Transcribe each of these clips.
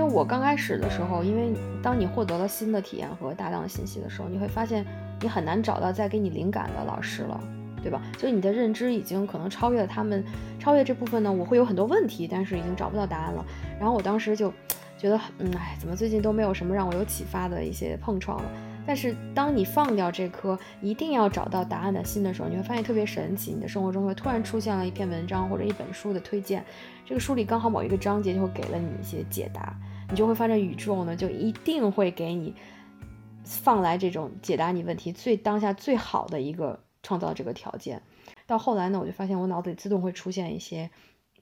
因为我刚开始的时候，因为当你获得了新的体验和大量的信息的时候，你会发现你很难找到再给你灵感的老师了，对吧？就是你的认知已经可能超越了他们，超越这部分呢，我会有很多问题，但是已经找不到答案了。然后我当时就觉得，嗯，哎，怎么最近都没有什么让我有启发的一些碰撞了？但是当你放掉这颗一定要找到答案的心的时候，你会发现特别神奇，你的生活中会突然出现了一篇文章或者一本书的推荐，这个书里刚好某一个章节就会给了你一些解答，你就会发现宇宙呢就一定会给你放来这种解答你问题最当下最好的一个创造这个条件。到后来呢，我就发现我脑子里自动会出现一些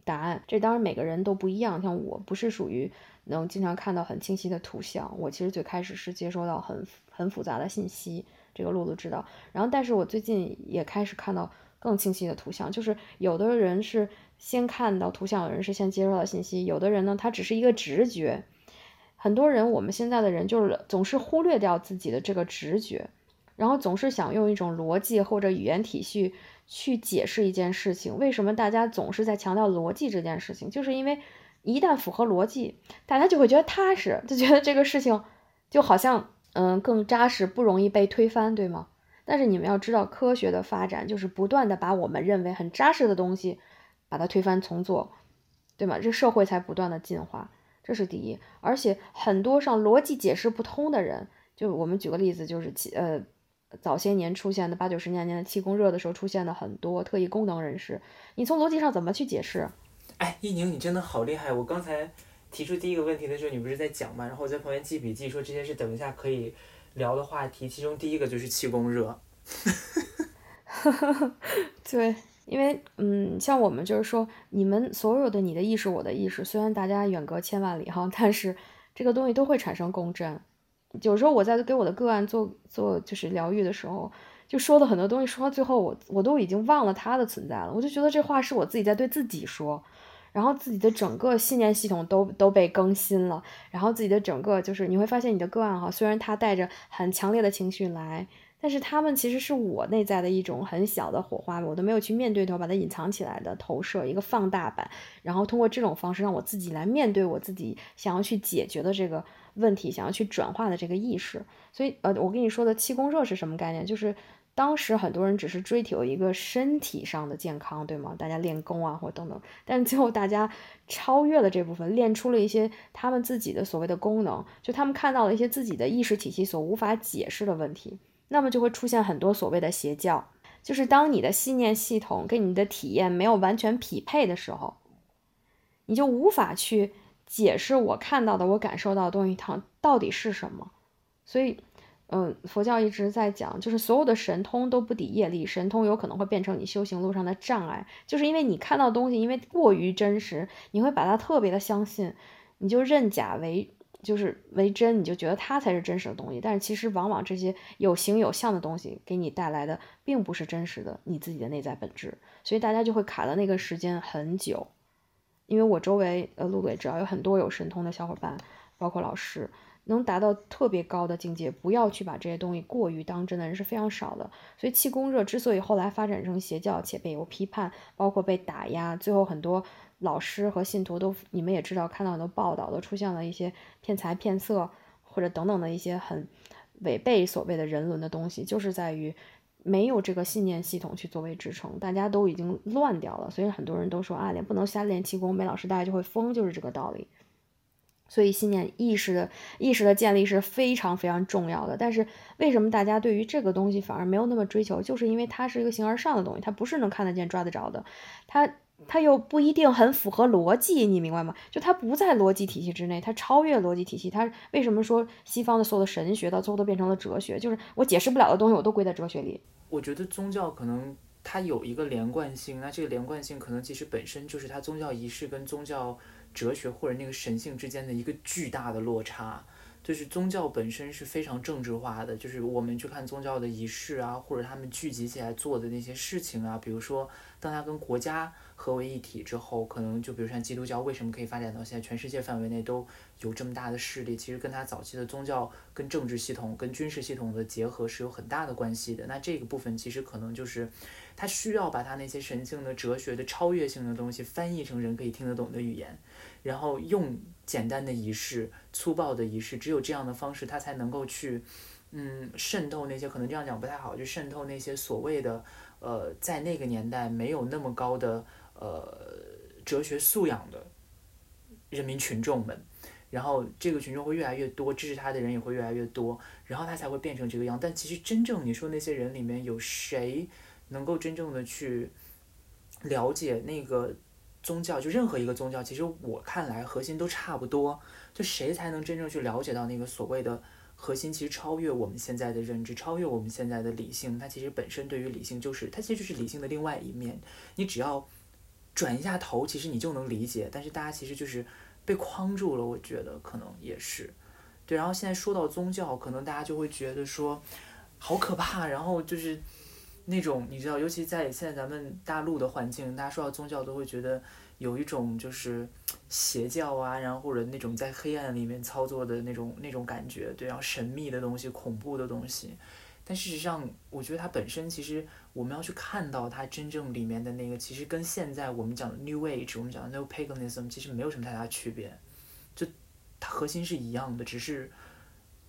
答案，这当然每个人都不一样，像我不是属于能经常看到很清晰的图像，我其实最开始是接收到很。很复杂的信息，这个露露知道。然后，但是我最近也开始看到更清晰的图像，就是有的人是先看到图像，有人是先接收到信息，有的人呢，他只是一个直觉。很多人，我们现在的人就是总是忽略掉自己的这个直觉，然后总是想用一种逻辑或者语言体系去解释一件事情。为什么大家总是在强调逻辑这件事情？就是因为一旦符合逻辑，大家就会觉得踏实，就觉得这个事情就好像。嗯，更扎实，不容易被推翻，对吗？但是你们要知道，科学的发展就是不断的把我们认为很扎实的东西，把它推翻重做，对吗？这社会才不断的进化，这是第一。而且很多上逻辑解释不通的人，就我们举个例子，就是气呃早些年出现的八九十年代的气功热的时候出现的很多特异功能人士，你从逻辑上怎么去解释？哎，一宁，你真的好厉害！我刚才。提出第一个问题的时候，你不是在讲吗？然后我在旁边记笔记，说这些是等一下可以聊的话题。其中第一个就是气功热。对，因为嗯，像我们就是说，你们所有的你的意识，我的意识，虽然大家远隔千万里哈，但是这个东西都会产生共振。有时候我在给我的个案做做就是疗愈的时候，就说的很多东西，说到最后我我都已经忘了它的存在了。我就觉得这话是我自己在对自己说。然后自己的整个信念系统都都被更新了，然后自己的整个就是你会发现你的个案哈，虽然他带着很强烈的情绪来，但是他们其实是我内在的一种很小的火花，我都没有去面对它，把它隐藏起来的投射一个放大版，然后通过这种方式让我自己来面对我自己想要去解决的这个问题，想要去转化的这个意识。所以呃，我跟你说的气功热是什么概念？就是。当时很多人只是追求一个身体上的健康，对吗？大家练功啊，或等等。但最后大家超越了这部分，练出了一些他们自己的所谓的功能，就他们看到了一些自己的意识体系所无法解释的问题。那么就会出现很多所谓的邪教，就是当你的信念系统跟你的体验没有完全匹配的时候，你就无法去解释我看到的、我感受到的东西它到底是什么。所以。嗯，佛教一直在讲，就是所有的神通都不抵业力，神通有可能会变成你修行路上的障碍，就是因为你看到东西，因为过于真实，你会把它特别的相信，你就认假为就是为真，你就觉得它才是真实的东西。但是其实往往这些有形有相的东西给你带来的，并不是真实的你自己的内在本质，所以大家就会卡的那个时间很久。因为我周围呃，路鬼只要有很多有神通的小伙伴，包括老师。能达到特别高的境界，不要去把这些东西过于当真的人是非常少的。所以气功热之所以后来发展成邪教且被有批判，包括被打压，最后很多老师和信徒都，你们也知道，看到很多报道都出现了一些骗财骗色或者等等的一些很违背所谓的人伦的东西，就是在于没有这个信念系统去作为支撑，大家都已经乱掉了。所以很多人都说啊，练不能瞎练气功，没老师带就会疯，就是这个道理。所以信念意识的意识的建立是非常非常重要的，但是为什么大家对于这个东西反而没有那么追求？就是因为它是一个形而上的东西，它不是能看得见、抓得着的，它它又不一定很符合逻辑，你明白吗？就它不在逻辑体系之内，它超越逻辑体系。它为什么说西方的所有的神学到最后都变成了哲学？就是我解释不了的东西，我都归在哲学里。我觉得宗教可能它有一个连贯性，那这个连贯性可能其实本身就是它宗教仪式跟宗教。哲学或者那个神性之间的一个巨大的落差，就是宗教本身是非常政治化的。就是我们去看宗教的仪式啊，或者他们聚集起来做的那些事情啊，比如说，当他跟国家合为一体之后，可能就比如像基督教为什么可以发展到现在全世界范围内都有这么大的势力，其实跟他早期的宗教跟政治系统跟军事系统的结合是有很大的关系的。那这个部分其实可能就是他需要把他那些神性的、哲学的、超越性的东西翻译成人可以听得懂的语言。然后用简单的仪式、粗暴的仪式，只有这样的方式，他才能够去，嗯，渗透那些可能这样讲不太好，就渗透那些所谓的，呃，在那个年代没有那么高的呃哲学素养的人民群众们，然后这个群众会越来越多，支持他的人也会越来越多，然后他才会变成这个样。但其实真正你说那些人里面有谁能够真正的去了解那个？宗教就任何一个宗教，其实我看来核心都差不多。就谁才能真正去了解到那个所谓的核心，其实超越我们现在的认知，超越我们现在的理性。它其实本身对于理性就是，它其实就是理性的另外一面。你只要转一下头，其实你就能理解。但是大家其实就是被框住了，我觉得可能也是。对，然后现在说到宗教，可能大家就会觉得说好可怕，然后就是。那种你知道，尤其在现在咱们大陆的环境，大家说到宗教都会觉得有一种就是邪教啊，然后或者那种在黑暗里面操作的那种那种感觉，对，然后神秘的东西、恐怖的东西。但事实上，我觉得它本身其实我们要去看到它真正里面的那个，其实跟现在我们讲的 New Age，我们讲的 New Paganism，其实没有什么太大区别，就它核心是一样的，只是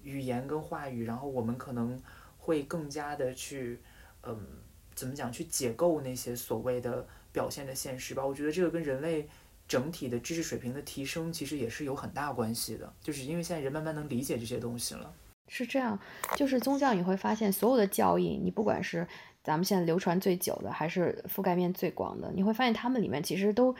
语言跟话语，然后我们可能会更加的去。嗯，怎么讲？去解构那些所谓的表现的现实吧。我觉得这个跟人类整体的知识水平的提升，其实也是有很大关系的。就是因为现在人慢慢能理解这些东西了。是这样，就是宗教你会发现，所有的教义，你不管是咱们现在流传最久的，还是覆盖面最广的，你会发现他们里面其实都。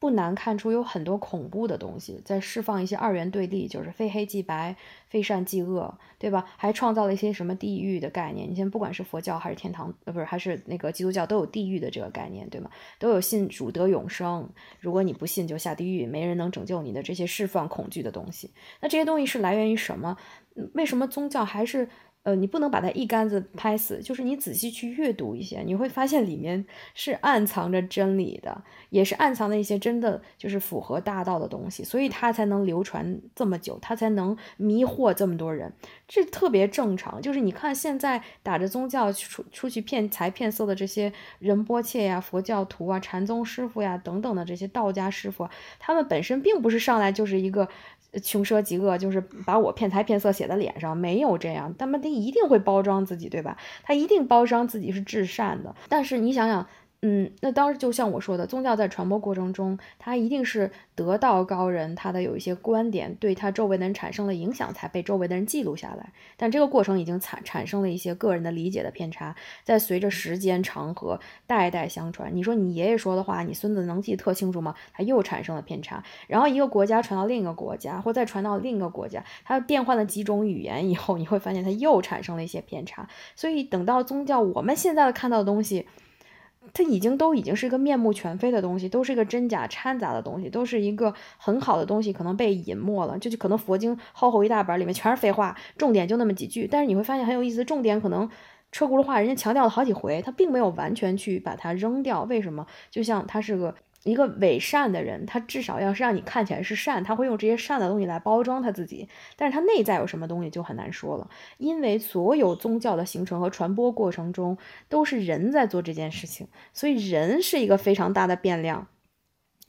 不难看出有很多恐怖的东西在释放一些二元对立，就是非黑即白，非善即恶，对吧？还创造了一些什么地狱的概念。你现在不管是佛教还是天堂，呃，不是，还是那个基督教，都有地狱的这个概念，对吗？都有信主得永生，如果你不信就下地狱，没人能拯救你的这些释放恐惧的东西。那这些东西是来源于什么？为什么宗教还是？呃，你不能把它一竿子拍死，就是你仔细去阅读一些，你会发现里面是暗藏着真理的，也是暗藏的一些真的就是符合大道的东西，所以它才能流传这么久，它才能迷惑这么多人，这特别正常。就是你看现在打着宗教出出去骗财骗色的这些仁波切呀、佛教徒啊、禅宗师傅呀等等的这些道家师傅，他们本身并不是上来就是一个。穷奢极恶就是把我骗财骗色写在脸上，没有这样，他们他一定会包装自己，对吧？他一定包装自己是至善的，但是你想想。嗯，那当时就像我说的，宗教在传播过程中，它一定是得道高人，他的有一些观点对他周围的人产生了影响，才被周围的人记录下来。但这个过程已经产产生了一些个人的理解的偏差，在随着时间长河代代相传。你说你爷爷说的话，你孙子能记得特清楚吗？他又产生了偏差。然后一个国家传到另一个国家，或再传到另一个国家，它变换了几种语言以后，你会发现它又产生了一些偏差。所以等到宗教，我们现在看到的东西。它已经都已经是一个面目全非的东西，都是一个真假掺杂的东西，都是一个很好的东西，可能被隐没了。就就可能佛经厚厚一大本，里面全是废话，重点就那么几句。但是你会发现很有意思，重点可能车轱辘话，人家强调了好几回，他并没有完全去把它扔掉。为什么？就像它是个。一个伪善的人，他至少要是让你看起来是善，他会用这些善的东西来包装他自己，但是他内在有什么东西就很难说了。因为所有宗教的形成和传播过程中，都是人在做这件事情，所以人是一个非常大的变量。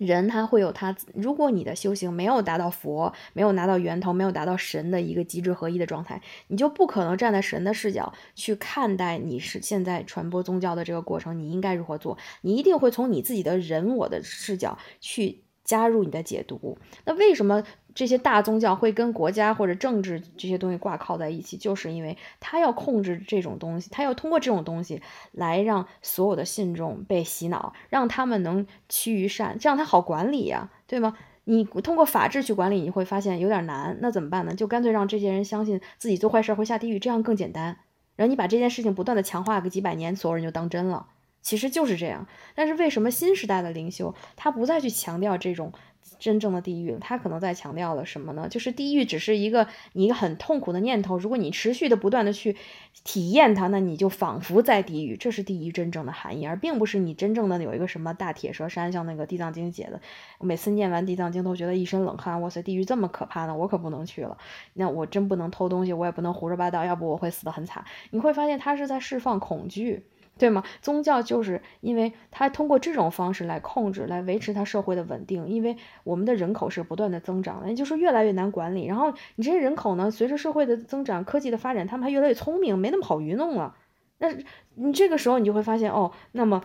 人他会有他，如果你的修行没有达到佛，没有拿到源头，没有达到神的一个极致合一的状态，你就不可能站在神的视角去看待你是现在传播宗教的这个过程，你应该如何做？你一定会从你自己的人我的视角去。加入你的解读，那为什么这些大宗教会跟国家或者政治这些东西挂靠在一起？就是因为他要控制这种东西，他要通过这种东西来让所有的信众被洗脑，让他们能趋于善，这样他好管理呀，对吗？你通过法治去管理，你会发现有点难，那怎么办呢？就干脆让这些人相信自己做坏事会下地狱，这样更简单。然后你把这件事情不断的强化个几百年，所有人就当真了。其实就是这样，但是为什么新时代的灵修他不再去强调这种真正的地狱了？他可能在强调了什么呢？就是地狱只是一个你一个很痛苦的念头，如果你持续的不断的去体验它，那你就仿佛在地狱，这是地狱真正的含义，而并不是你真正的有一个什么大铁蛇山，像那个地藏经写的，我每次念完地藏经都觉得一身冷汗，哇塞，地狱这么可怕呢，我可不能去了。那我真不能偷东西，我也不能胡说八道，要不我会死得很惨。你会发现他是在释放恐惧。对吗？宗教就是因为它通过这种方式来控制、来维持它社会的稳定，因为我们的人口是不断的增长的，也就是越来越难管理。然后你这些人口呢，随着社会的增长、科技的发展，他们还越来越聪明，没那么好愚弄了。那你这个时候你就会发现，哦，那么。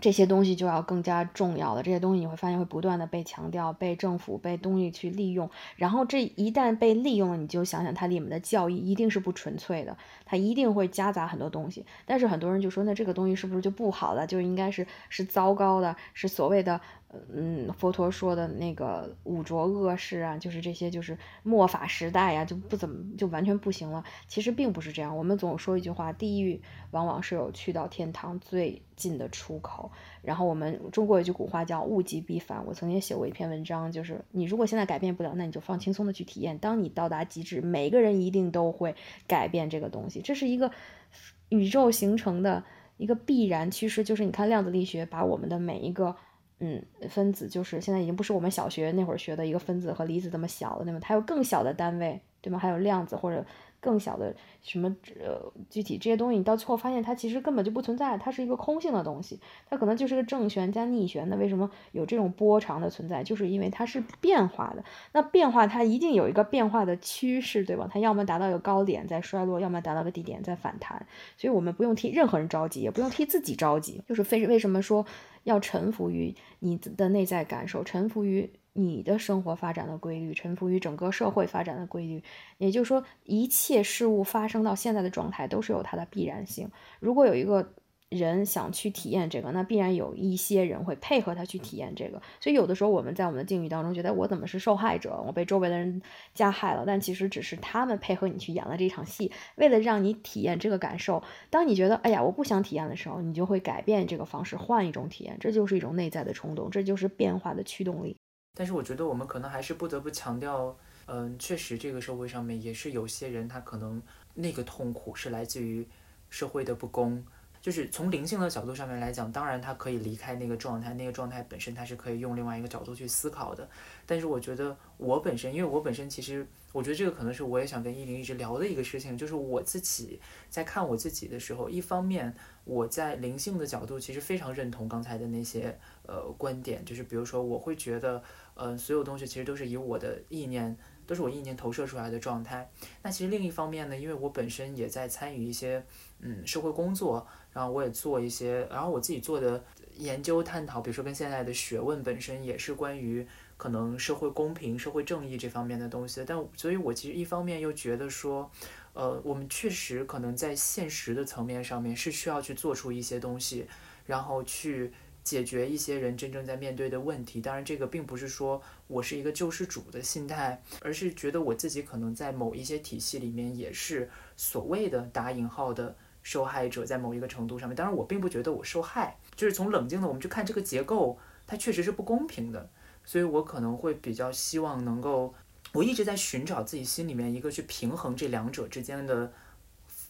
这些东西就要更加重要了。这些东西你会发现会不断的被强调、被政府、被东西去利用。然后这一旦被利用了，你就想想它里面的教义一定是不纯粹的，它一定会夹杂很多东西。但是很多人就说，那这个东西是不是就不好了？就应该是是糟糕的，是所谓的。嗯，佛陀说的那个五浊恶世啊，就是这些，就是末法时代呀，就不怎么就完全不行了。其实并不是这样，我们总说一句话，地狱往往是有去到天堂最近的出口。然后我们中国有句古话叫物极必反，我曾经写过一篇文章，就是你如果现在改变不了，那你就放轻松的去体验。当你到达极致，每个人一定都会改变这个东西，这是一个宇宙形成的一个必然趋势。就是你看量子力学把我们的每一个。嗯，分子就是现在已经不是我们小学那会儿学的一个分子和离子这么小了，对吗？它有更小的单位，对吗？还有量子或者更小的什么呃具体这些东西，你到最后发现它其实根本就不存在，它是一个空性的东西，它可能就是个正弦加逆弦的。为什么有这种波长的存在？就是因为它是变化的。那变化它一定有一个变化的趋势，对吧？它要么达到一个高点再衰落，要么达到个低点再反弹。所以我们不用替任何人着急，也不用替自己着急。就是非为什么说？要臣服于你的内在感受，臣服于你的生活发展的规律，臣服于整个社会发展的规律。也就是说，一切事物发生到现在的状态都是有它的必然性。如果有一个。人想去体验这个，那必然有一些人会配合他去体验这个。所以有的时候我们在我们的境遇当中，觉得我怎么是受害者，我被周围的人加害了，但其实只是他们配合你去演了这场戏，为了让你体验这个感受。当你觉得哎呀我不想体验的时候，你就会改变这个方式，换一种体验。这就是一种内在的冲动，这就是变化的驱动力。但是我觉得我们可能还是不得不强调，嗯，确实这个社会上面也是有些人，他可能那个痛苦是来自于社会的不公。就是从灵性的角度上面来讲，当然他可以离开那个状态，那个状态本身他是可以用另外一个角度去思考的。但是我觉得我本身，因为我本身其实，我觉得这个可能是我也想跟依林一直聊的一个事情，就是我自己在看我自己的时候，一方面我在灵性的角度其实非常认同刚才的那些呃观点，就是比如说我会觉得，呃，所有东西其实都是以我的意念。都是我意念投射出来的状态。那其实另一方面呢，因为我本身也在参与一些嗯社会工作，然后我也做一些，然后我自己做的研究探讨，比如说跟现在的学问本身也是关于可能社会公平、社会正义这方面的东西。但所以，我其实一方面又觉得说，呃，我们确实可能在现实的层面上面是需要去做出一些东西，然后去。解决一些人真正在面对的问题，当然这个并不是说我是一个救世主的心态，而是觉得我自己可能在某一些体系里面也是所谓的打引号的受害者，在某一个程度上面。当然我并不觉得我受害，就是从冷静的我们去看这个结构，它确实是不公平的，所以我可能会比较希望能够，我一直在寻找自己心里面一个去平衡这两者之间的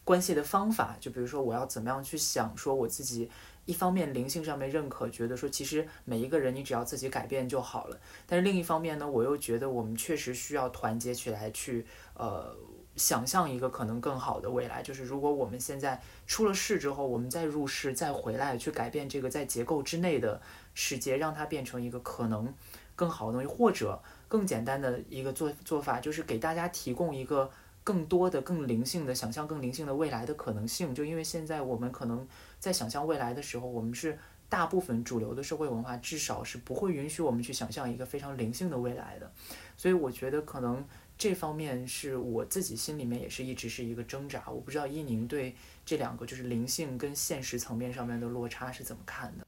关系的方法，就比如说我要怎么样去想说我自己。一方面灵性上面认可，觉得说其实每一个人你只要自己改变就好了。但是另一方面呢，我又觉得我们确实需要团结起来去呃想象一个可能更好的未来。就是如果我们现在出了事之后，我们再入世再回来去改变这个在结构之内的世界，让它变成一个可能更好的东西，或者更简单的一个做做法，就是给大家提供一个更多的更灵性的想象，更灵性的未来的可能性。就因为现在我们可能。在想象未来的时候，我们是大部分主流的社会文化，至少是不会允许我们去想象一个非常灵性的未来的。所以我觉得可能这方面是我自己心里面也是一直是一个挣扎。我不知道伊宁对这两个就是灵性跟现实层面上面的落差是怎么看的？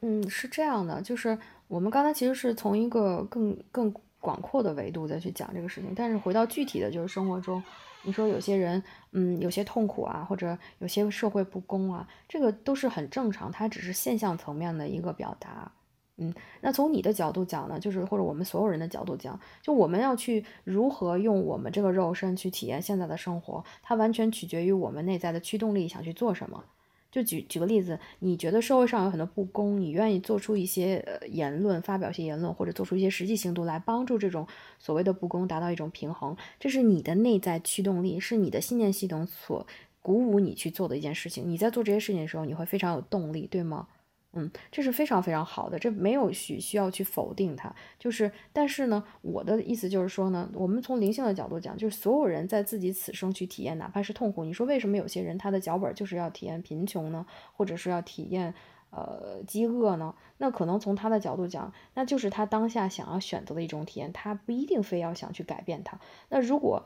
嗯，是这样的，就是我们刚才其实是从一个更更广阔的维度再去讲这个事情，但是回到具体的就是生活中。你说有些人，嗯，有些痛苦啊，或者有些社会不公啊，这个都是很正常，它只是现象层面的一个表达，嗯，那从你的角度讲呢，就是或者我们所有人的角度讲，就我们要去如何用我们这个肉身去体验现在的生活，它完全取决于我们内在的驱动力想去做什么。就举举个例子，你觉得社会上有很多不公，你愿意做出一些呃言论，发表一些言论，或者做出一些实际行动来帮助这种所谓的不公达到一种平衡，这是你的内在驱动力，是你的信念系统所。鼓舞你去做的一件事情。你在做这些事情的时候，你会非常有动力，对吗？嗯，这是非常非常好的，这没有需需要去否定它。就是，但是呢，我的意思就是说呢，我们从灵性的角度讲，就是所有人在自己此生去体验，哪怕是痛苦。你说为什么有些人他的脚本就是要体验贫穷呢？或者是要体验呃饥饿呢？那可能从他的角度讲，那就是他当下想要选择的一种体验，他不一定非要想去改变它。那如果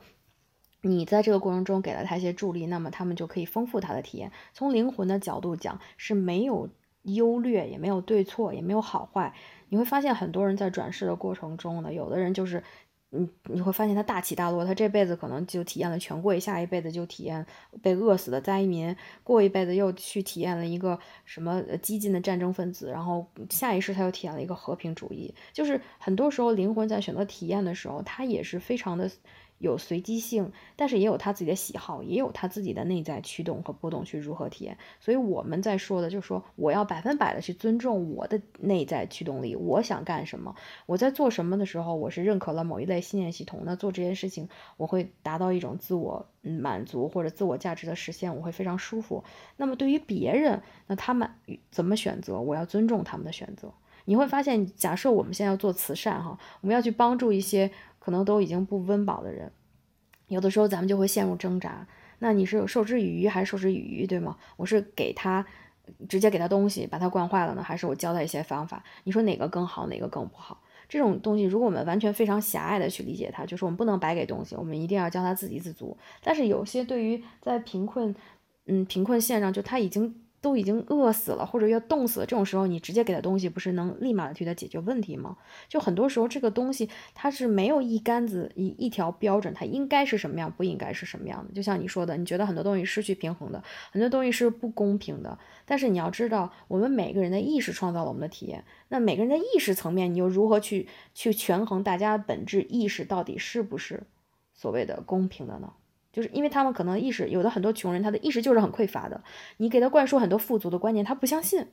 你在这个过程中给了他一些助力，那么他们就可以丰富他的体验。从灵魂的角度讲是没有。优劣也没有对错，也没有好坏。你会发现很多人在转世的过程中呢，有的人就是，嗯，你会发现他大起大落，他这辈子可能就体验了权贵，下一辈子就体验被饿死的灾民，过一辈子又去体验了一个什么激进的战争分子，然后下一世他又体验了一个和平主义。就是很多时候灵魂在选择体验的时候，他也是非常的。有随机性，但是也有他自己的喜好，也有他自己的内在驱动和波动去如何体验。所以我们在说的，就是说我要百分百的去尊重我的内在驱动力，我想干什么，我在做什么的时候，我是认可了某一类信念系统，那做这件事情我会达到一种自我满足或者自我价值的实现，我会非常舒服。那么对于别人，那他们怎么选择，我要尊重他们的选择。你会发现，假设我们现在要做慈善哈，我们要去帮助一些。可能都已经不温饱的人，有的时候咱们就会陷入挣扎。那你是授之以鱼还是授之以渔，对吗？我是给他直接给他东西，把他惯坏了呢，还是我教他一些方法？你说哪个更好，哪个更不好？这种东西，如果我们完全非常狭隘的去理解它，就是我们不能白给东西，我们一定要教他自给自足。但是有些对于在贫困，嗯，贫困线上，就他已经。都已经饿死了，或者要冻死了，这种时候你直接给他东西，不是能立马的替他解决问题吗？就很多时候这个东西它是没有一竿子一一条标准，它应该是什么样，不应该是什么样的。就像你说的，你觉得很多东西失去平衡的，很多东西是不公平的。但是你要知道，我们每个人的意识创造了我们的体验，那每个人的意识层面，你又如何去去权衡大家本质意识到底是不是所谓的公平的呢？就是因为他们可能意识有的很多穷人，他的意识就是很匮乏的。你给他灌输很多富足的观念，他不相信，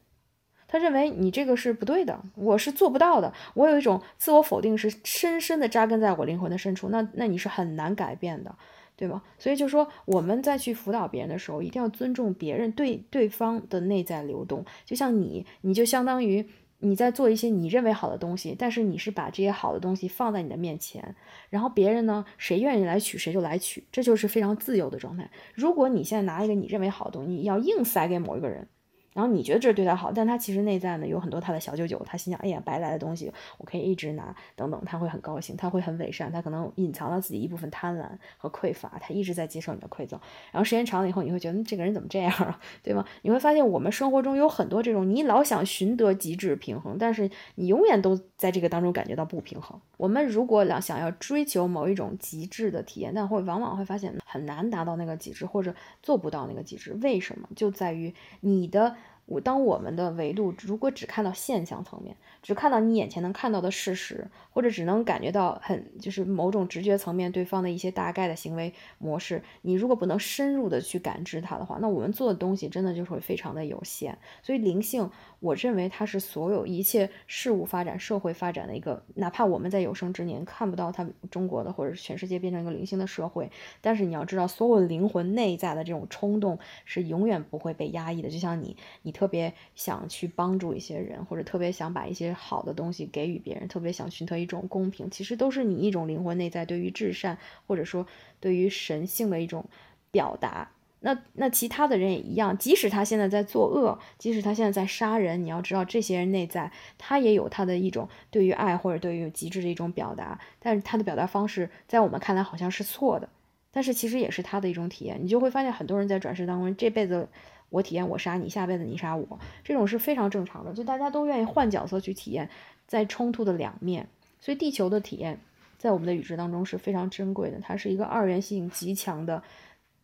他认为你这个是不对的，我是做不到的。我有一种自我否定是深深的扎根在我灵魂的深处，那那你是很难改变的，对吗？所以就说我们在去辅导别人的时候，一定要尊重别人对对方的内在流动。就像你，你就相当于。你在做一些你认为好的东西，但是你是把这些好的东西放在你的面前，然后别人呢，谁愿意来取谁就来取，这就是非常自由的状态。如果你现在拿一个你认为好的东西，要硬塞给某一个人。然后你觉得这是对他好，但他其实内在呢有很多他的小九九，他心想，哎呀，白来的东西我可以一直拿，等等，他会很高兴，他会很伪善，他可能隐藏了自己一部分贪婪和匮乏，他一直在接受你的馈赠。然后时间长了以后，你会觉得这个人怎么这样啊，对吗？你会发现我们生活中有很多这种，你老想寻得极致平衡，但是你永远都在这个当中感觉到不平衡。我们如果想想要追求某一种极致的体验，但会往往会发现很难达到那个极致，或者做不到那个极致。为什么？就在于你的。我当我们的维度如果只看到现象层面，只看到你眼前能看到的事实，或者只能感觉到很就是某种直觉层面对方的一些大概的行为模式，你如果不能深入的去感知它的话，那我们做的东西真的就会非常的有限。所以灵性，我认为它是所有一切事物发展、社会发展的一个，哪怕我们在有生之年看不到它中国的或者是全世界变成一个零星的社会，但是你要知道，所有灵魂内在的这种冲动是永远不会被压抑的，就像你，你。特别想去帮助一些人，或者特别想把一些好的东西给予别人，特别想寻得一种公平，其实都是你一种灵魂内在对于至善，或者说对于神性的一种表达。那那其他的人也一样，即使他现在在作恶，即使他现在在杀人，你要知道这些人内在他也有他的一种对于爱或者对于极致的一种表达，但是他的表达方式在我们看来好像是错的，但是其实也是他的一种体验。你就会发现很多人在转世当中这辈子。我体验我杀你，下辈子你杀我，这种是非常正常的，就大家都愿意换角色去体验，在冲突的两面。所以地球的体验，在我们的宇宙当中是非常珍贵的，它是一个二元性极强的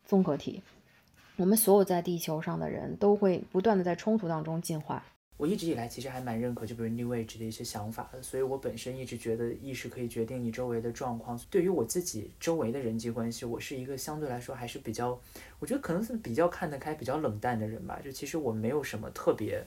综合体。我们所有在地球上的人都会不断的在冲突当中进化。我一直以来其实还蛮认可，就比如 New Age 的一些想法的，所以我本身一直觉得意识可以决定你周围的状况。对于我自己周围的人际关系，我是一个相对来说还是比较，我觉得可能是比较看得开、比较冷淡的人吧。就其实我没有什么特别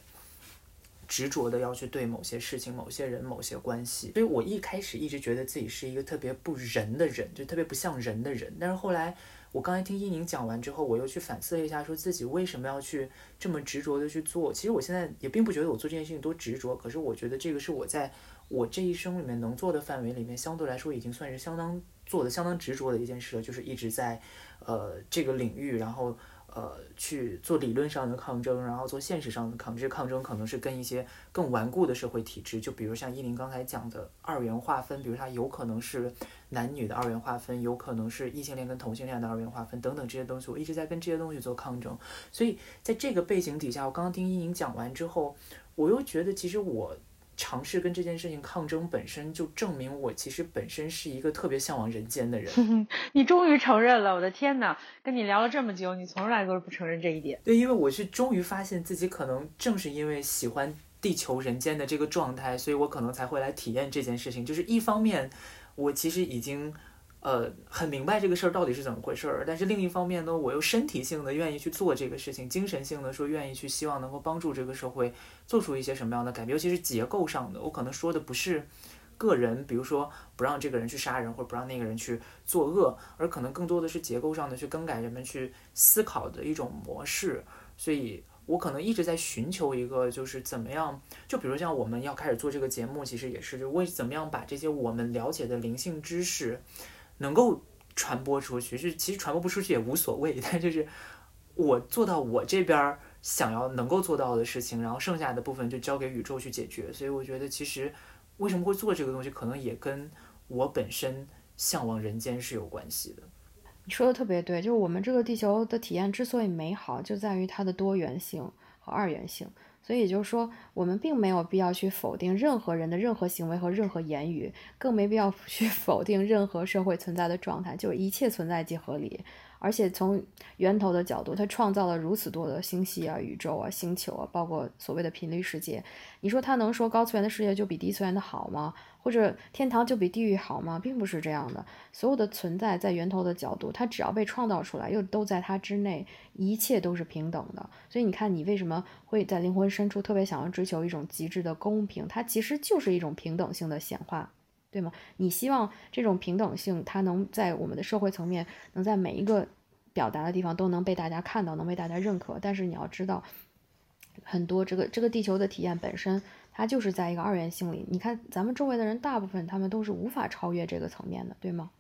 执着的要去对某些事情、某些人、某些关系。所以我一开始一直觉得自己是一个特别不人的人，就特别不像人的人。但是后来我刚才听伊宁讲完之后，我又去反思了一下，说自己为什么要去这么执着的去做。其实我现在也并不觉得我做这件事情多执着，可是我觉得这个是我在我这一生里面能做的范围里面，相对来说已经算是相当做的相当执着的一件事了，就是一直在呃这个领域，然后。呃，去做理论上的抗争，然后做现实上的抗争。这抗争可能是跟一些更顽固的社会体制，就比如像依林刚才讲的二元划分，比如它有可能是男女的二元划分，有可能是异性恋跟同性恋的二元划分等等这些东西，我一直在跟这些东西做抗争。所以在这个背景底下，我刚刚听依林讲完之后，我又觉得其实我。尝试跟这件事情抗争，本身就证明我其实本身是一个特别向往人间的人。你终于承认了，我的天哪！跟你聊了这么久，你从来都是不承认这一点。对，因为我是终于发现自己可能正是因为喜欢地球人间的这个状态，所以我可能才会来体验这件事情。就是一方面，我其实已经。呃，很明白这个事儿到底是怎么回事儿，但是另一方面呢，我又身体性的愿意去做这个事情，精神性的说愿意去，希望能够帮助这个社会做出一些什么样的改变，尤其是结构上的。我可能说的不是个人，比如说不让这个人去杀人，或者不让那个人去作恶，而可能更多的是结构上的去更改人们去思考的一种模式。所以我可能一直在寻求一个，就是怎么样，就比如像我们要开始做这个节目，其实也是就为怎么样把这些我们了解的灵性知识。能够传播出去，是其实传播不出去也无所谓，但就是我做到我这边想要能够做到的事情，然后剩下的部分就交给宇宙去解决。所以我觉得，其实为什么会做这个东西，可能也跟我本身向往人间是有关系的。你说的特别对，就是我们这个地球的体验之所以美好，就在于它的多元性和二元性。所以就是说，我们并没有必要去否定任何人的任何行为和任何言语，更没必要去 否定任何社会存在的状态，就是一切存在即合理。而且从源头的角度，它创造了如此多的星系啊、宇宙啊、星球啊，包括所谓的频率世界。你说它能说高次元的世界就比低次元的好吗？或者天堂就比地狱好吗？并不是这样的。所有的存在在源头的角度，它只要被创造出来，又都在它之内，一切都是平等的。所以你看，你为什么会在灵魂深处特别想要追求一种极致的公平？它其实就是一种平等性的显化。对吗？你希望这种平等性，它能在我们的社会层面，能在每一个表达的地方都能被大家看到，能被大家认可。但是你要知道，很多这个这个地球的体验本身，它就是在一个二元性里。你看咱们周围的人，大部分他们都是无法超越这个层面的，对吗？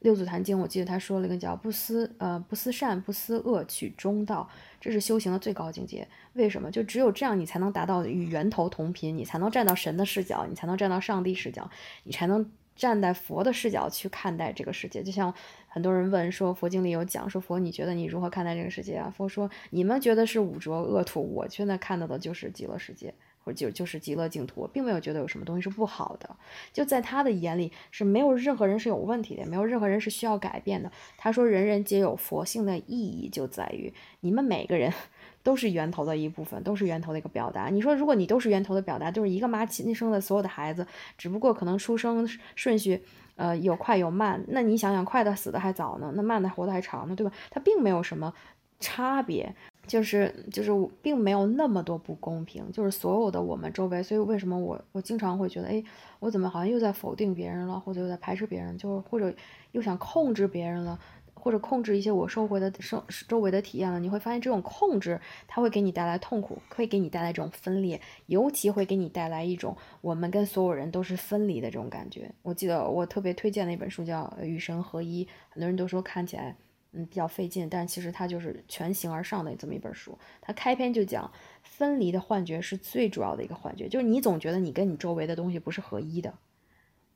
六祖坛经，我记得他说了一个叫不思呃不思善不思恶取中道，这是修行的最高境界。为什么？就只有这样，你才能达到与源头同频，你才能站到神的视角，你才能站到上帝视角，你才能站在佛的视角去看待这个世界。就像很多人问说，佛经里有讲说佛，你觉得你如何看待这个世界啊？佛说，你们觉得是五浊恶土，我现在看到的就是极乐世界。就就是极乐净土，并没有觉得有什么东西是不好的，就在他的眼里是没有任何人是有问题的，没有任何人是需要改变的。他说，人人皆有佛性的意义就在于你们每个人 都是源头的一部分，都是源头的一个表达。你说，如果你都是源头的表达，就是一个妈亲生的所有的孩子，只不过可能出生顺序，呃，有快有慢，那你想想，快的死的还早呢，那慢的活的还长呢，对吧？它并没有什么差别。就是就是，并没有那么多不公平。就是所有的我们周围，所以为什么我我经常会觉得，哎，我怎么好像又在否定别人了，或者又在排斥别人，就是或者又想控制别人了，或者控制一些我收回的生周围的体验了。你会发现，这种控制它会给你带来痛苦，会给你带来这种分裂，尤其会给你带来一种我们跟所有人都是分离的这种感觉。我记得我特别推荐的一本书叫《与神合一》，很多人都说看起来。嗯，比较费劲，但其实它就是全形而上的这么一本书。它开篇就讲，分离的幻觉是最主要的一个幻觉，就是你总觉得你跟你周围的东西不是合一的。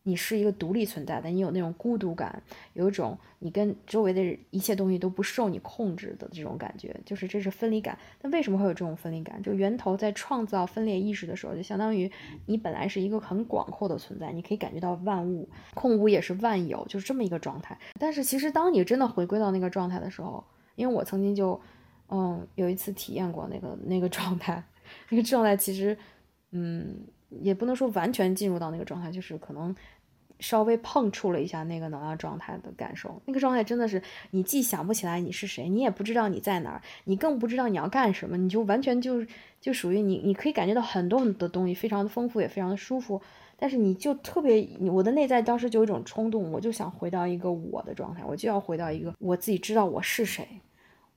你是一个独立存在的，你有那种孤独感，有一种你跟周围的一切东西都不受你控制的这种感觉，就是这是分离感。那为什么会有这种分离感？就源头在创造分裂意识的时候，就相当于你本来是一个很广阔的存在，你可以感觉到万物，空无也是万有，就是这么一个状态。但是其实当你真的回归到那个状态的时候，因为我曾经就，嗯，有一次体验过那个那个状态，那个状态其实，嗯。也不能说完全进入到那个状态，就是可能稍微碰触了一下那个能量状态的感受。那个状态真的是你既想不起来你是谁，你也不知道你在哪儿，你更不知道你要干什么，你就完全就就属于你，你可以感觉到很多很多东西，非常的丰富，也非常的舒服。但是你就特别，我的内在当时就有一种冲动，我就想回到一个我的状态，我就要回到一个我自己知道我是谁，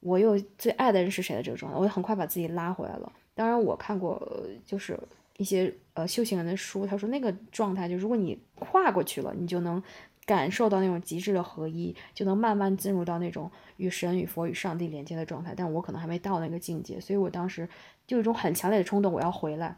我又最爱的人是谁的这个状态，我就很快把自己拉回来了。当然，我看过就是一些呃修行人的书，他说那个状态就如果你跨过去了，你就能感受到那种极致的合一，就能慢慢进入到那种与神与佛与上帝连接的状态。但我可能还没到那个境界，所以我当时就有一种很强烈的冲动，我要回来。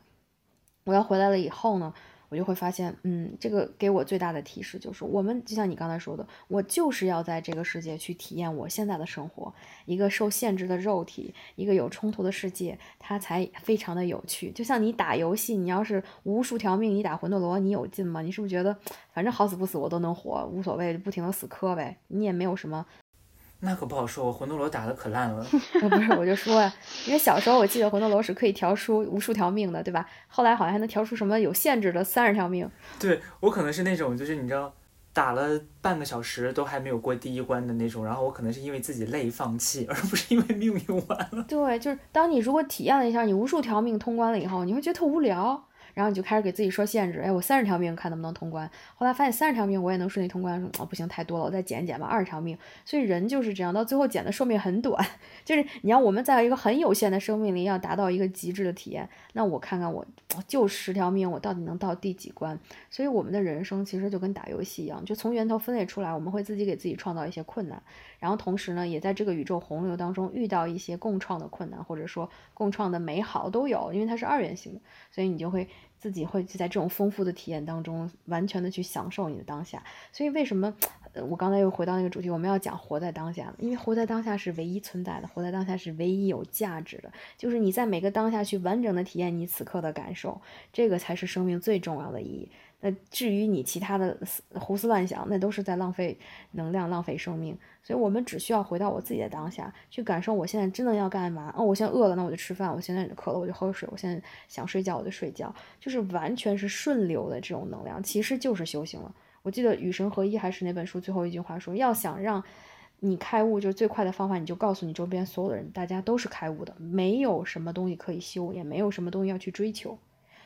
我要回来了以后呢，我就会发现，嗯，这个给我最大的提示就是，我们就像你刚才说的，我就是要在这个世界去体验我现在的生活，一个受限制的肉体，一个有冲突的世界，它才非常的有趣。就像你打游戏，你要是无数条命，你打魂斗罗，你有劲吗？你是不是觉得反正好死不死我都能活，无所谓，不停的死磕呗？你也没有什么。那可不好说，我魂斗罗打的可烂了。不是，我就说呀，因为小时候我记得魂斗罗是可以调出无数条命的，对吧？后来好像还能调出什么有限制的三十条命。对我可能是那种，就是你知道，打了半个小时都还没有过第一关的那种，然后我可能是因为自己累放弃，而不是因为命用完了。对，就是当你如果体验了一下你无数条命通关了以后，你会觉得特无聊。然后你就开始给自己设限制，哎，我三十条命看能不能通关。后来发现三十条命我也能顺利通关，说哦不行太多了，我再减减吧，二十条命。所以人就是这样，到最后减的寿命很短。就是你要我们在一个很有限的生命里要达到一个极致的体验，那我看看我就十条命，我到底能到第几关？所以我们的人生其实就跟打游戏一样，就从源头分裂出来，我们会自己给自己创造一些困难，然后同时呢，也在这个宇宙洪流当中遇到一些共创的困难，或者说共创的美好都有，因为它是二元性的，所以你就会。自己会在这种丰富的体验当中，完全的去享受你的当下。所以为什么，我刚才又回到那个主题，我们要讲活在当下，因为活在当下是唯一存在的，活在当下是唯一有价值的，就是你在每个当下去完整的体验你此刻的感受，这个才是生命最重要的意义。那至于你其他的胡思乱想，那都是在浪费能量、浪费生命。所以我们只需要回到我自己的当下，去感受我现在真的要干嘛。哦，我现在饿了，那我就吃饭；我现在渴了，我就喝水；我现在想睡觉，我就睡觉。就是完全是顺流的这种能量，其实就是修行了。我记得《与神合一》还是那本书最后一句话说：要想让你开悟，就是最快的方法，你就告诉你周边所有的人，大家都是开悟的，没有什么东西可以修，也没有什么东西要去追求。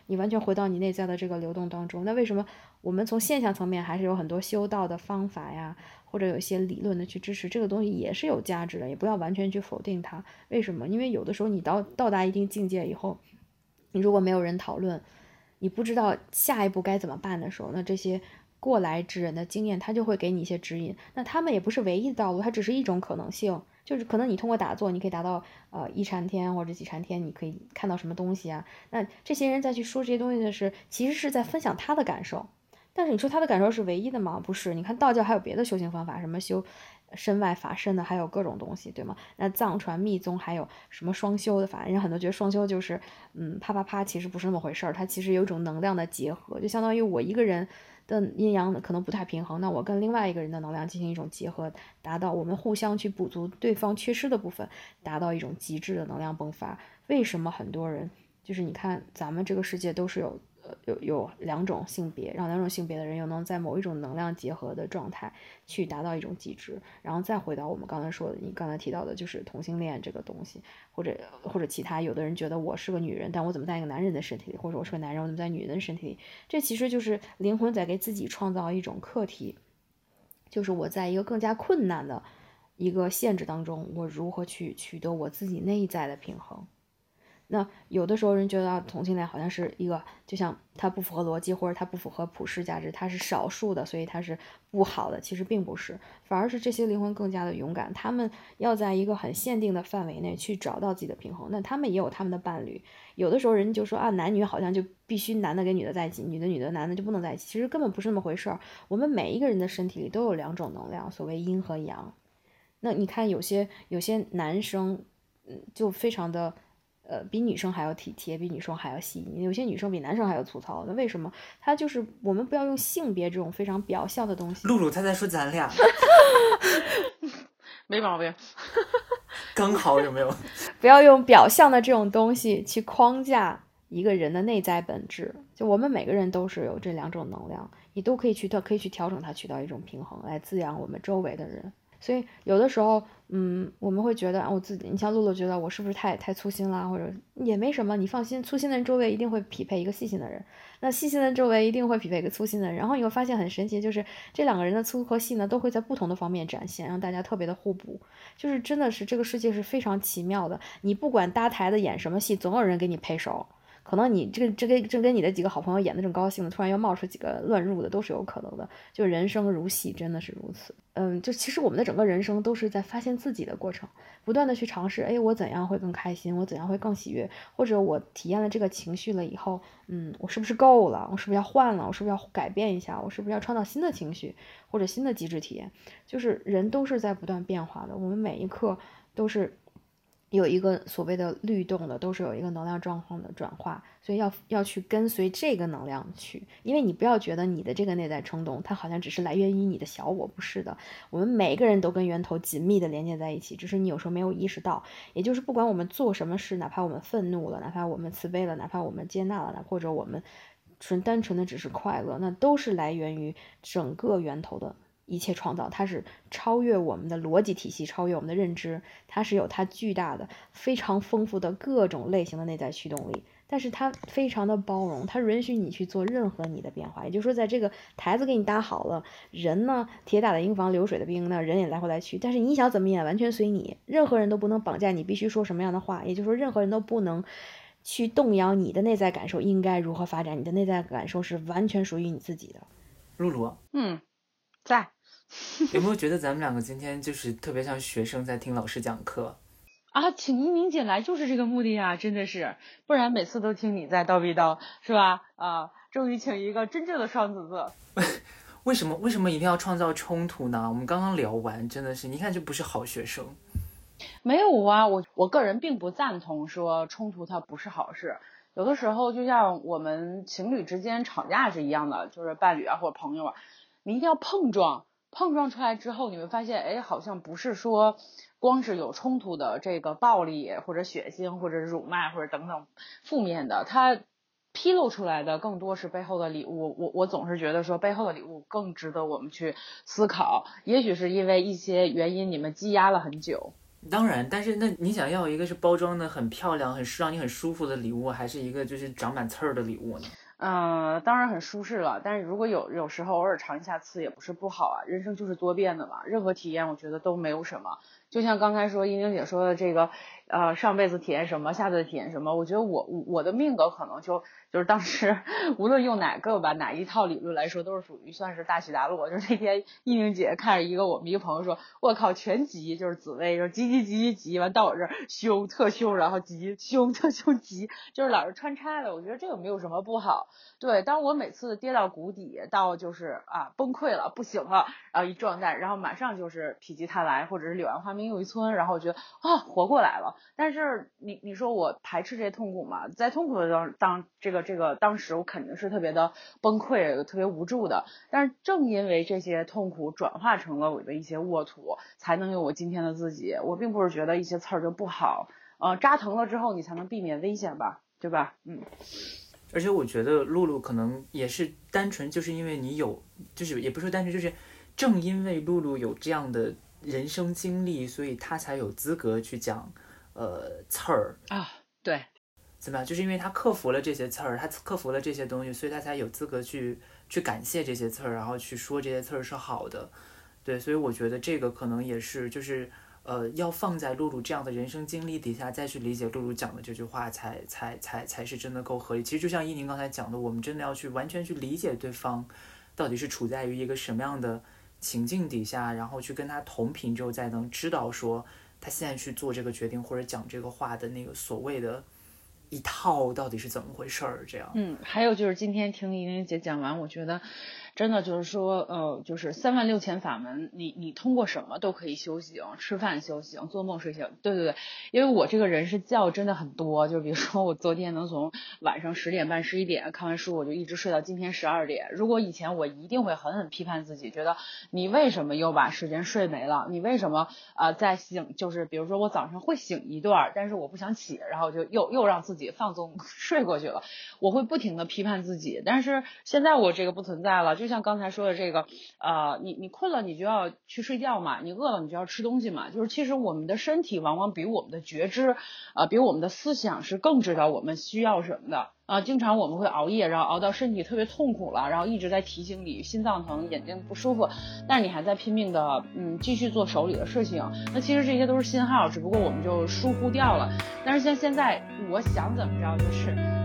你完全回到你内在的这个流动当中。那为什么我们从现象层面还是有很多修道的方法呀？或者有一些理论的去支持这个东西也是有价值的，也不要完全去否定它。为什么？因为有的时候你到到达一定境界以后，你如果没有人讨论，你不知道下一步该怎么办的时候，那这些过来之人的经验，他就会给你一些指引。那他们也不是唯一的道路，它只是一种可能性。就是可能你通过打坐，你可以达到呃一禅天或者几禅天，你可以看到什么东西啊？那这些人再去说这些东西的是，其实是在分享他的感受。但是你说他的感受是唯一的吗？不是，你看道教还有别的修行方法，什么修身外法身的，还有各种东西，对吗？那藏传密宗还有什么双修的法？人家很多觉得双修就是，嗯，啪啪啪，其实不是那么回事儿，它其实有一种能量的结合，就相当于我一个人的阴阳可能不太平衡，那我跟另外一个人的能量进行一种结合，达到我们互相去补足对方缺失的部分，达到一种极致的能量迸发。为什么很多人就是你看咱们这个世界都是有。有有两种性别，让两种性别的人又能在某一种能量结合的状态去达到一种极致，然后再回到我们刚才说的，你刚才提到的就是同性恋这个东西，或者或者其他，有的人觉得我是个女人，但我怎么在一个男人的身体里，或者我是个男人，我怎么在女人的身体里？这其实就是灵魂在给自己创造一种课题，就是我在一个更加困难的一个限制当中，我如何去取得我自己内在的平衡。那有的时候人觉得同性恋好像是一个，就像它不符合逻辑或者它不符合普世价值，它是少数的，所以它是不好的。其实并不是，反而是这些灵魂更加的勇敢，他们要在一个很限定的范围内去找到自己的平衡。那他们也有他们的伴侣。有的时候人就说啊，男女好像就必须男的跟女的在一起，女的女的男的就不能在一起。其实根本不是那么回事儿。我们每一个人的身体里都有两种能量，所谓阴和阳。那你看有些有些男生，嗯，就非常的。呃，比女生还要体贴，比女生还要细腻。有些女生比男生还要粗糙，那为什么？他就是我们不要用性别这种非常表象的东西。露露，他在说咱俩，没毛病，刚好有没有？不要用表象的这种东西去框架一个人的内在本质。就我们每个人都是有这两种能量，你都可以去，可以去调整它，取到一种平衡，来滋养我们周围的人。所以有的时候，嗯，我们会觉得啊，我自己，你像露露觉得我是不是太太粗心啦，或者也没什么，你放心，粗心的人周围一定会匹配一个细心的人，那细心的周围一定会匹配一个粗心的人，然后你会发现很神奇，就是这两个人的粗和细呢，都会在不同的方面展现，让大家特别的互补，就是真的是这个世界是非常奇妙的，你不管搭台子演什么戏，总有人给你配手。可能你这个这跟正跟你的几个好朋友演的正高兴呢，突然又冒出几个乱入的，都是有可能的。就人生如戏，真的是如此。嗯，就其实我们的整个人生都是在发现自己的过程，不断的去尝试。哎，我怎样会更开心？我怎样会更喜悦？或者我体验了这个情绪了以后，嗯，我是不是够了？我是不是要换了？我是不是要改变一下？我是不是要创造新的情绪或者新的机制体验？就是人都是在不断变化的，我们每一刻都是。有一个所谓的律动的，都是有一个能量状况的转化，所以要要去跟随这个能量去，因为你不要觉得你的这个内在冲动，它好像只是来源于你的小我，不是的，我们每个人都跟源头紧密的连接在一起，只是你有时候没有意识到。也就是不管我们做什么事，哪怕我们愤怒了，哪怕我们慈悲了，哪怕我们接纳了，或者我们纯单纯的只是快乐，那都是来源于整个源头的。一切创造，它是超越我们的逻辑体系，超越我们的认知，它是有它巨大的、非常丰富的各种类型的内在驱动力。但是它非常的包容，它允许你去做任何你的变化。也就是说，在这个台子给你搭好了，人呢，铁打的营房，流水的兵呢，人也来回来去。但是你想怎么演，完全随你，任何人都不能绑架你，必须说什么样的话。也就是说，任何人都不能去动摇你的内在感受应该如何发展。你的内在感受是完全属于你自己的。露露，嗯，在。有没有觉得咱们两个今天就是特别像学生在听老师讲课啊？请一鸣姐来就是这个目的啊，真的是，不然每次都听你在叨逼叨，是吧？啊，终于请一个真正的双子座。为什么为什么一定要创造冲突呢？我们刚刚聊完，真的是，你看这不是好学生。没有啊，我我个人并不赞同说冲突它不是好事。有的时候就像我们情侣之间吵架是一样的，就是伴侣啊或者朋友啊，你一定要碰撞。碰撞出来之后，你会发现，哎，好像不是说光是有冲突的这个暴力或者血腥或者辱骂或者等等负面的，它披露出来的更多是背后的礼物。我我总是觉得说背后的礼物更值得我们去思考。也许是因为一些原因，你们积压了很久。当然，但是那你想要一个是包装的很漂亮、很让你很舒服的礼物，还是一个就是长满刺儿的礼物呢？嗯，当然很舒适了，但是如果有有时候偶尔尝一下刺也不是不好啊。人生就是多变的嘛，任何体验我觉得都没有什么。就像刚才说英英姐说的这个，呃，上辈子体验什么，下辈子体验什么，我觉得我我的命格可能就。就是当时无论用哪个吧，哪一套理论来说，都是属于算是大起大落。就是那天一宁姐看着一个我们一个朋友说：“我靠，全急，就是紫薇，就是急急急急急，完到我这儿凶特凶，然后急凶特凶急，就是老是穿插的。我觉得这个没有什么不好。对，当我每次跌到谷底，到就是啊崩溃了，不行了，然后一状态，然后马上就是否极泰来，或者是柳暗花明又一村，然后我觉得啊活过来了。但是你你说我排斥这些痛苦嘛？在痛苦的当当这个。这个当时我肯定是特别的崩溃，特别无助的。但是正因为这些痛苦转化成了我的一些沃土，才能有我今天的自己。我并不是觉得一些刺儿就不好，呃，扎疼了之后你才能避免危险吧，对吧？嗯。而且我觉得露露可能也是单纯就是因为你有，就是也不是说单纯，就是正因为露露有这样的人生经历，所以她才有资格去讲，呃，刺儿啊，对。怎么样？就是因为他克服了这些刺儿，他克服了这些东西，所以他才有资格去去感谢这些刺儿，然后去说这些刺儿是好的。对，所以我觉得这个可能也是，就是呃，要放在露露这样的人生经历底下再去理解露露讲的这句话，才才才才是真的够合理。其实就像依宁刚才讲的，我们真的要去完全去理解对方到底是处在于一个什么样的情境底下，然后去跟他同频之后，再能知道说他现在去做这个决定或者讲这个话的那个所谓的。一套到底是怎么回事儿？这样，嗯，还有就是今天听依琳姐讲完，我觉得。真的就是说，呃，就是三万六千法门，你你通过什么都可以修行，吃饭修行，做梦睡醒。对对对，因为我这个人是觉真的很多，就比如说我昨天能从晚上十点半十一点看完书，我就一直睡到今天十二点。如果以前我一定会狠狠批判自己，觉得你为什么又把时间睡没了？你为什么啊在醒？就是比如说我早上会醒一段，但是我不想起，然后就又又让自己放纵 睡过去了。我会不停的批判自己，但是现在我这个不存在了。就像刚才说的这个，呃，你你困了你就要去睡觉嘛，你饿了你就要吃东西嘛。就是其实我们的身体往往比我们的觉知，呃，比我们的思想是更知道我们需要什么的。啊，经常我们会熬夜，然后熬到身体特别痛苦了，然后一直在提醒你心脏疼、眼睛不舒服，但是你还在拼命的嗯继续做手里的事情。那其实这些都是信号，只不过我们就疏忽掉了。但是像现在，我想怎么着就是。